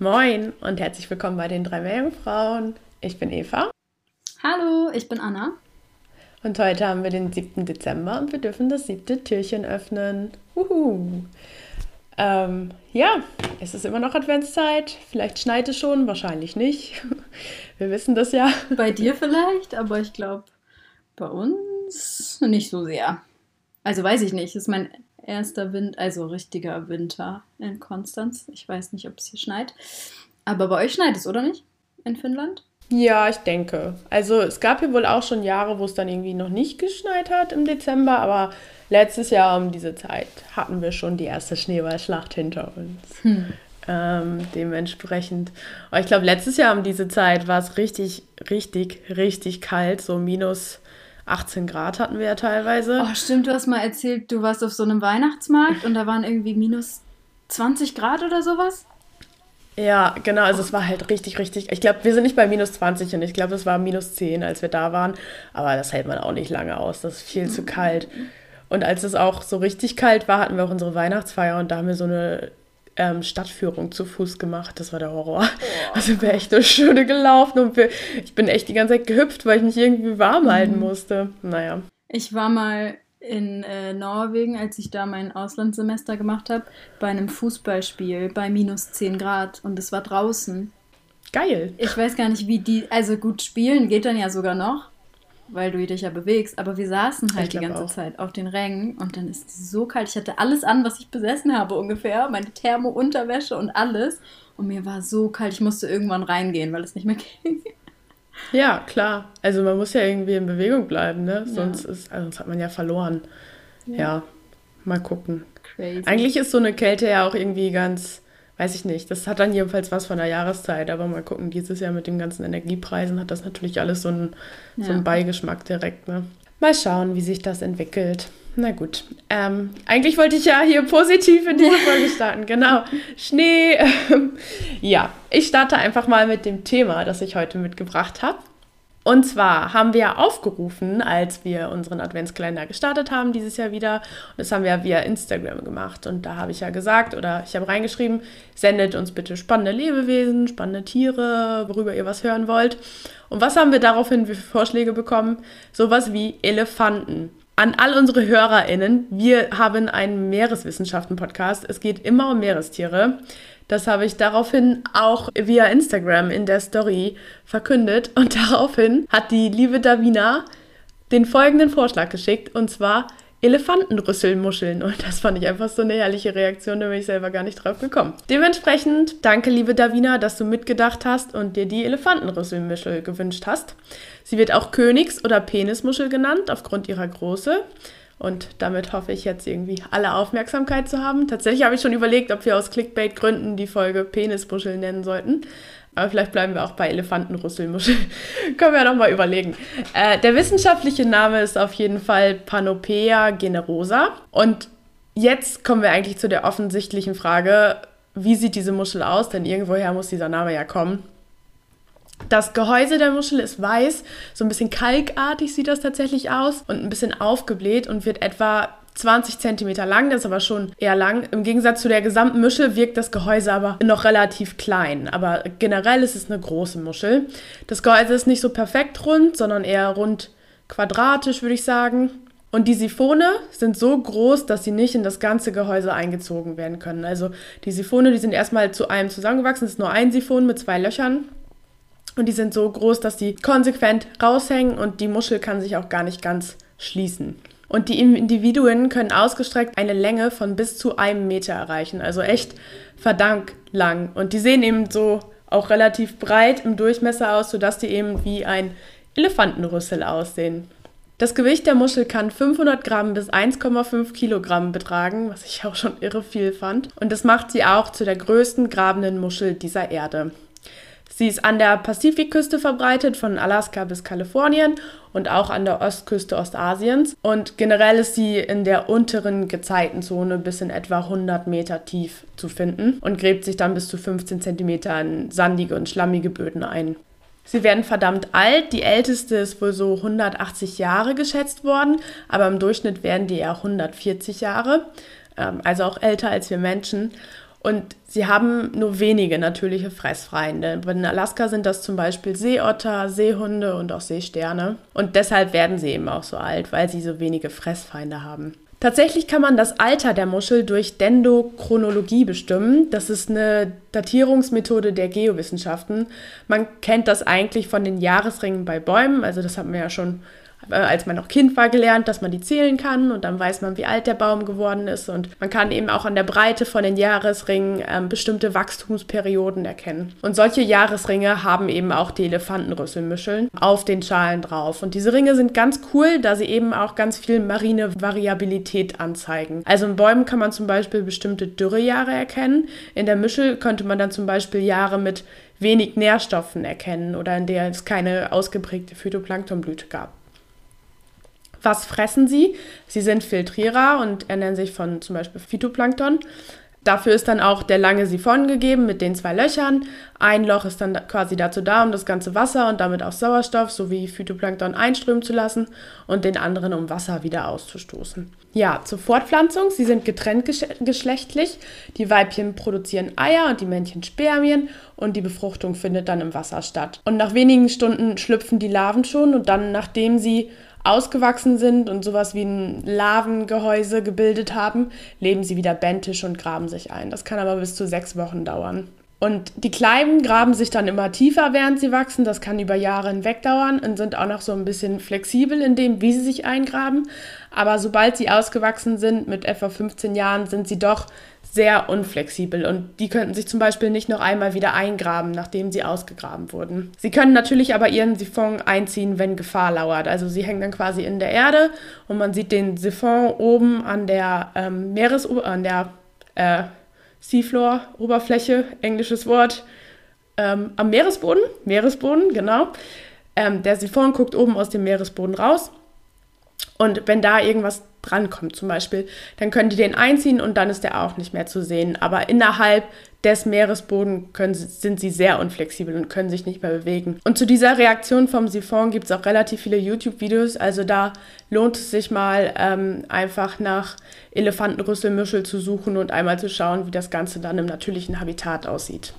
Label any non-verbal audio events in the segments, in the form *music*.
Moin und herzlich willkommen bei den drei Meerjungfrauen. Ich bin Eva Hallo, ich bin Anna. und heute haben wir den 7. Dezember und wir dürfen das siebte Türchen öffnen. Uhu. Ähm, ja, es ist immer noch Adventszeit. Vielleicht schneit es schon, wahrscheinlich nicht. *laughs* Wir wissen das ja. Bei dir vielleicht, aber ich glaube, bei uns nicht so sehr. Also weiß ich nicht. Das ist mein erster Wind, also richtiger Winter in Konstanz. Ich weiß nicht, ob es hier schneit. Aber bei euch schneit es, oder nicht? In Finnland? Ja, ich denke. Also es gab hier wohl auch schon Jahre, wo es dann irgendwie noch nicht geschneit hat im Dezember, aber letztes Jahr um diese Zeit hatten wir schon die erste Schneeballschlacht hinter uns. Ähm, dementsprechend. Aber ich glaube, letztes Jahr um diese Zeit war es richtig, richtig, richtig kalt. So minus 18 Grad hatten wir ja teilweise. Oh, stimmt, du hast mal erzählt, du warst auf so einem Weihnachtsmarkt und da waren irgendwie minus 20 Grad oder sowas. Ja, genau. Also es war halt richtig, richtig. Ich glaube, wir sind nicht bei minus 20 und ich glaube, es war minus 10, als wir da waren. Aber das hält man auch nicht lange aus. Das ist viel zu kalt. Und als es auch so richtig kalt war, hatten wir auch unsere Weihnachtsfeier und da haben wir so eine ähm, Stadtführung zu Fuß gemacht. Das war der Horror. *laughs* Also wir echt eine Stunde gelaufen und wir, ich bin echt die ganze Zeit gehüpft, weil ich mich irgendwie warm halten musste. Naja. Ich war mal in äh, Norwegen, als ich da mein Auslandssemester gemacht habe, bei einem Fußballspiel bei minus 10 Grad und es war draußen. Geil. Ich weiß gar nicht, wie die, also gut spielen geht dann ja sogar noch, weil du dich ja bewegst, aber wir saßen halt Ich die ganze auch. Zeit auf den Rängen und dann ist es so kalt. Ich hatte alles an, was ich besessen habe ungefähr, meine Thermo-Unterwäsche und alles und mir war so kalt, ich musste irgendwann reingehen, weil es nicht mehr *laughs* ging. Ja, klar. Also man muss ja irgendwie in Bewegung bleiben, ne? Sonst, ist, also sonst hat man ja verloren. Ja. mal gucken. Crazy. Eigentlich ist so eine Kälte ja auch irgendwie ganz, weiß ich nicht, das hat dann jedenfalls was von der Jahreszeit, aber mal gucken, dieses Jahr mit den ganzen Energiepreisen hat das natürlich alles so einen, so Ja. einen Beigeschmack direkt, ne? Mal schauen, wie sich das entwickelt. Na gut. Ähm, eigentlich wollte ich ja hier positiv in diese Folge *laughs* starten. Genau. Schnee. *laughs* ja, ich starte einfach mal mit dem Thema, das ich heute mitgebracht habe. Und zwar haben wir aufgerufen, als wir unseren Adventskalender gestartet haben, dieses Jahr wieder. Und das haben wir via Instagram gemacht. Und da habe ich ja gesagt oder ich habe reingeschrieben, sendet uns bitte spannende Lebewesen, spannende Tiere, worüber ihr was hören wollt. Und was haben wir daraufhin für Vorschläge bekommen? Sowas wie Elefanten. An all unsere HörerInnen, wir haben einen Meereswissenschaften-Podcast. Es geht immer um Meerestiere. Das habe ich daraufhin auch via Instagram in der Story verkündet. Und *laughs* daraufhin hat die liebe Davina den folgenden Vorschlag geschickt. Und zwar Elefantenrüsselmuscheln. Und das fand ich einfach so eine herrliche Reaktion, da bin ich selber gar nicht drauf gekommen. Dementsprechend danke, liebe Davina, dass du mitgedacht hast und dir die Elefantenrüsselmuschel gewünscht hast. Sie wird auch Königs- oder Penismuschel genannt, aufgrund ihrer Größe. Und damit hoffe ich jetzt irgendwie alle Aufmerksamkeit zu haben. Tatsächlich habe ich schon überlegt, ob wir aus Clickbait-Gründen die Folge Penismuschel nennen sollten. Aber vielleicht bleiben wir auch bei Elefantenrüsselmuschel. *laughs* Können wir ja nochmal überlegen. Äh, der wissenschaftliche Name ist auf jeden Fall Panopea generosa. Und jetzt kommen wir eigentlich zu der offensichtlichen Frage, wie sieht diese Muschel aus? Denn irgendwoher muss dieser Name ja kommen. Das Gehäuse der Muschel ist weiß, so ein bisschen kalkartig sieht das tatsächlich aus und ein bisschen aufgebläht und wird etwa 20 cm lang, das ist aber schon eher lang. Im Gegensatz zu der gesamten Muschel wirkt das Gehäuse aber noch relativ klein. Aber generell ist es eine große Muschel. Das Gehäuse ist nicht so perfekt rund, sondern eher rund quadratisch, würde ich sagen. Und die Siphone sind so groß, dass sie nicht in das ganze Gehäuse eingezogen werden können. Also die Siphone, die sind erstmal zu einem zusammengewachsen. Es ist nur ein Siphon mit zwei Löchern. Und die sind so groß, dass die konsequent raushängen und die Muschel kann sich auch gar nicht ganz schließen. Und die Individuen können ausgestreckt eine Länge von bis zu einem Meter erreichen. Also echt verdammt lang. Und die sehen eben so auch relativ breit im Durchmesser aus, sodass die eben wie ein Elefantenrüssel aussehen. Das Gewicht der Muschel kann 500 Gramm bis 1,5 Kilogramm betragen, was ich auch schon irre viel fand. Und das macht sie auch zu der größten grabenden Muschel dieser Erde. Sie ist an der Pazifikküste verbreitet, von Alaska bis Kalifornien und auch an der Ostküste Ostasiens. Und generell ist sie in der unteren Gezeitenzone bis in etwa 100 Meter tief zu finden und gräbt sich dann bis zu 15 Zentimeter in sandige und schlammige Böden ein. Sie werden verdammt alt. Die älteste ist wohl so 180 Jahre geschätzt worden, aber im Durchschnitt werden die eher 140 Jahre, ähm, also auch älter als wir Menschen. Und sie haben nur wenige natürliche Fressfeinde. In Alaska sind das zum Beispiel Seeotter, Seehunde und auch Seesterne. Und deshalb werden sie eben auch so alt, weil sie so wenige Fressfeinde haben. Tatsächlich kann man das Alter der Muschel durch Dendrochronologie bestimmen. Das ist eine Datierungsmethode der Geowissenschaften. Man kennt das eigentlich von den Jahresringen bei Bäumen, also das haben wir ja schon als man noch Kind war, gelernt, dass man die zählen kann und dann weiß man, wie alt der Baum geworden ist. Und man kann eben auch an der Breite von den Jahresringen ähm, bestimmte Wachstumsperioden erkennen. Und solche Jahresringe haben eben auch die Elefantenrüsselmuscheln auf den Schalen drauf. Und diese Ringe sind ganz cool, da sie eben auch ganz viel marine Variabilität anzeigen. Also in Bäumen kann man zum Beispiel bestimmte Dürrejahre erkennen. In der Muschel könnte man dann zum Beispiel Jahre mit wenig Nährstoffen erkennen oder in der es keine ausgeprägte Phytoplanktonblüte gab. Was fressen sie? Sie sind Filtrierer und ernähren sich von zum Beispiel Phytoplankton. Dafür ist dann auch der lange Siphon gegeben mit den zwei Löchern. Ein Loch ist dann quasi dazu da, um das ganze Wasser und damit auch Sauerstoff sowie Phytoplankton einströmen zu lassen und den anderen, um Wasser wieder auszustoßen. Ja, zur Fortpflanzung. Sie sind getrennt geschlechtlich. Die Weibchen produzieren Eier und die Männchen Spermien und die Befruchtung findet dann im Wasser statt. Und nach wenigen Stunden schlüpfen die Larven schon und dann, nachdem sie ausgewachsen sind und sowas wie ein Lavengehäuse gebildet haben, leben sie wieder bentisch und graben sich ein. Das kann aber bis zu sechs Wochen dauern. Und die Kleinen graben sich dann immer tiefer, während sie wachsen. Das kann über Jahre hinweg dauern und sind auch noch so ein bisschen flexibel in dem, wie sie sich eingraben. Aber sobald sie ausgewachsen sind, mit etwa 15 Jahren, sind sie doch sehr unflexibel und die könnten sich zum Beispiel nicht noch einmal wieder eingraben, nachdem sie ausgegraben wurden. Sie können natürlich aber ihren Siphon einziehen, wenn Gefahr lauert. Also sie hängen dann quasi in der Erde und man sieht den Siphon oben an der ähm, Meeres an der äh, Seafloor-Oberfläche, englisches Wort, ähm, am Meeresboden, Meeresboden, genau. Ähm, der Siphon guckt oben aus dem Meeresboden raus und wenn da irgendwas drankommt zum Beispiel, dann können die den einziehen und dann ist der auch nicht mehr zu sehen. Aber innerhalb des Meeresbodens können, sind sie sehr unflexibel und können sich nicht mehr bewegen. Und zu dieser Reaktion vom Siphon gibt es auch relativ viele YouTube-Videos. Also da lohnt es sich mal ähm, einfach nach Elefantenrüsselmuschel zu suchen und einmal zu schauen, wie das Ganze dann im natürlichen Habitat aussieht.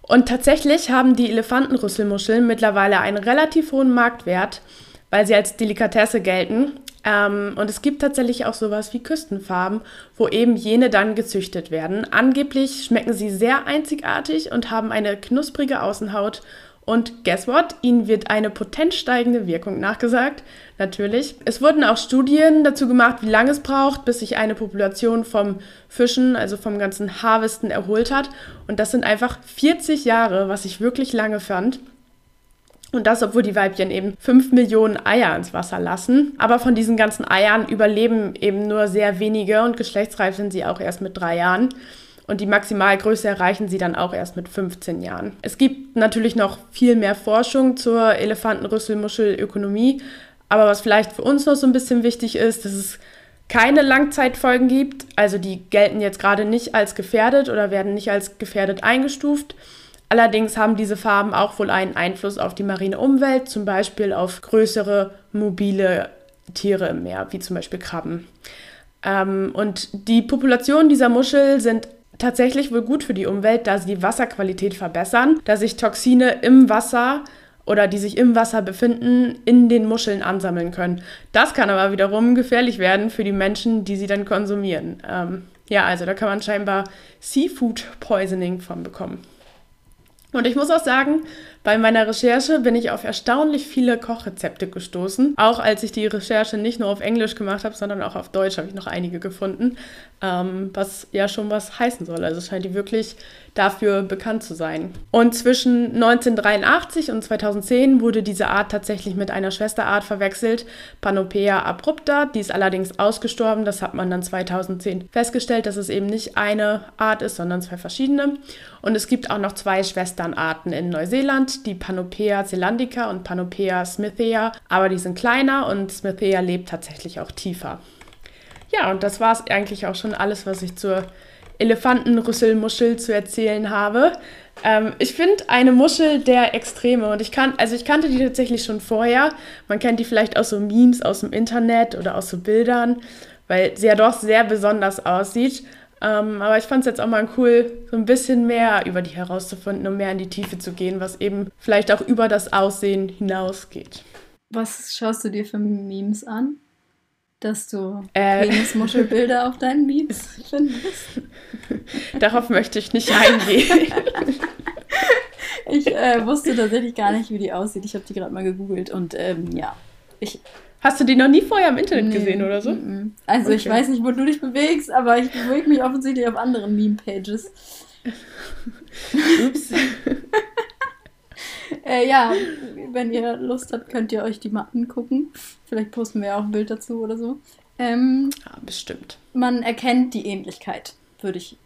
Und tatsächlich haben die Elefantenrüsselmuscheln mittlerweile einen relativ hohen Marktwert weil sie als Delikatesse gelten. Ähm, und es gibt tatsächlich auch sowas wie Küstenfarben, wo eben jene dann gezüchtet werden. Angeblich schmecken sie sehr einzigartig und haben eine knusprige Außenhaut. Und guess what? Ihnen wird eine potent steigende Wirkung nachgesagt. Natürlich. Es wurden auch Studien dazu gemacht, wie lange es braucht, bis sich eine Population vom Fischen, also vom ganzen Harvesten, erholt hat. Und das sind einfach 40 Jahre, was ich wirklich lange fand. Und das, obwohl die Weibchen eben 5 Millionen Eier ins Wasser lassen. Aber von diesen ganzen Eiern überleben eben nur sehr wenige und geschlechtsreif sind sie auch erst mit drei Jahren. Und die Maximalgröße erreichen sie dann auch erst mit 15 Jahren. Es gibt natürlich noch viel mehr Forschung zur Elefantenrüsselmuschelökonomie. Aber was vielleicht für uns noch so ein bisschen wichtig ist, dass es keine Langzeitfolgen gibt. Also die gelten jetzt gerade nicht als gefährdet oder werden nicht als gefährdet eingestuft. Allerdings haben diese Farben auch wohl einen Einfluss auf die marine Umwelt, zum Beispiel auf größere mobile Tiere im Meer, wie zum Beispiel Krabben. Ähm, und die Populationen dieser Muschel sind tatsächlich wohl gut für die Umwelt, da sie die Wasserqualität verbessern, da sich Toxine im Wasser oder die sich im Wasser befinden, in den Muscheln ansammeln können. Das kann aber wiederum gefährlich werden für die Menschen, die sie dann konsumieren. Ähm, ja, also da kann man scheinbar Seafood Poisoning von bekommen. Und ich muss auch sagen, Bei meiner Recherche bin ich auf erstaunlich viele Kochrezepte gestoßen. Auch als ich die Recherche nicht nur auf Englisch gemacht habe, sondern auch auf Deutsch habe ich noch einige gefunden, ähm, was ja schon was heißen soll. Also scheint die wirklich dafür bekannt zu sein. Und zwischen 1983 und 2010 wurde diese Art tatsächlich mit einer Schwesterart verwechselt, Panopea abrupta. Die ist allerdings ausgestorben. Das hat man dann 2010 festgestellt, dass es eben nicht eine Art ist, sondern zwei verschiedene. Und es gibt auch noch zwei Schwesternarten in Neuseeland, die Panopea zelandica und Panopea smithea, aber die sind kleiner und Smithea lebt tatsächlich auch tiefer. Ja, und das war es eigentlich auch schon alles, was ich zur Elefantenrüsselmuschel zu erzählen habe. Ähm, ich finde eine Muschel der Extreme und ich kann, also ich kannte die tatsächlich schon vorher. Man kennt die vielleicht aus so Memes aus dem Internet oder aus so Bildern, weil sie ja doch sehr besonders aussieht. Ähm, aber ich fand es jetzt auch mal cool, so ein bisschen mehr über die herauszufinden und mehr in die Tiefe zu gehen, was eben vielleicht auch über das Aussehen hinausgeht. Was schaust du dir für Memes an? dass du äh, Penismuschelbilder auf deinen Memes *laughs* findest. Darauf möchte ich nicht eingehen. ich äh, wusste tatsächlich gar nicht, wie die aussieht. Ich habe die gerade mal gegoogelt und ähm, ja, ich. Hast du die noch nie vorher im Internet nee, gesehen oder so? M -m. Also okay. ich weiß nicht, wo du dich bewegst, aber ich bewege mich offensichtlich auf anderen Meme-Pages. Ups. *laughs* äh, ja, wenn ihr Lust habt, könnt ihr euch die mal angucken. Vielleicht posten wir ja auch ein Bild dazu oder so. Ähm, ja, bestimmt. Man erkennt die Ähnlichkeit, würde ich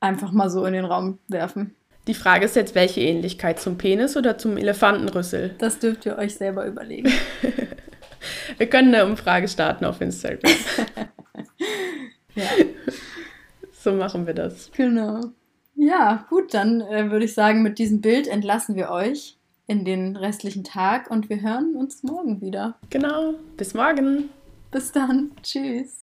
einfach mal so in den Raum werfen. Die Frage ist jetzt, welche Ähnlichkeit zum Penis oder zum Elefantenrüssel? Das dürft ihr euch selber überlegen. *laughs* wir können eine Umfrage starten auf Instagram. *laughs* ja. So machen wir das. Genau. Ja, gut, dann äh, würde ich sagen, mit diesem Bild entlassen wir euch in den restlichen Tag und wir hören uns morgen wieder. Genau, bis morgen. Bis dann. Tschüss.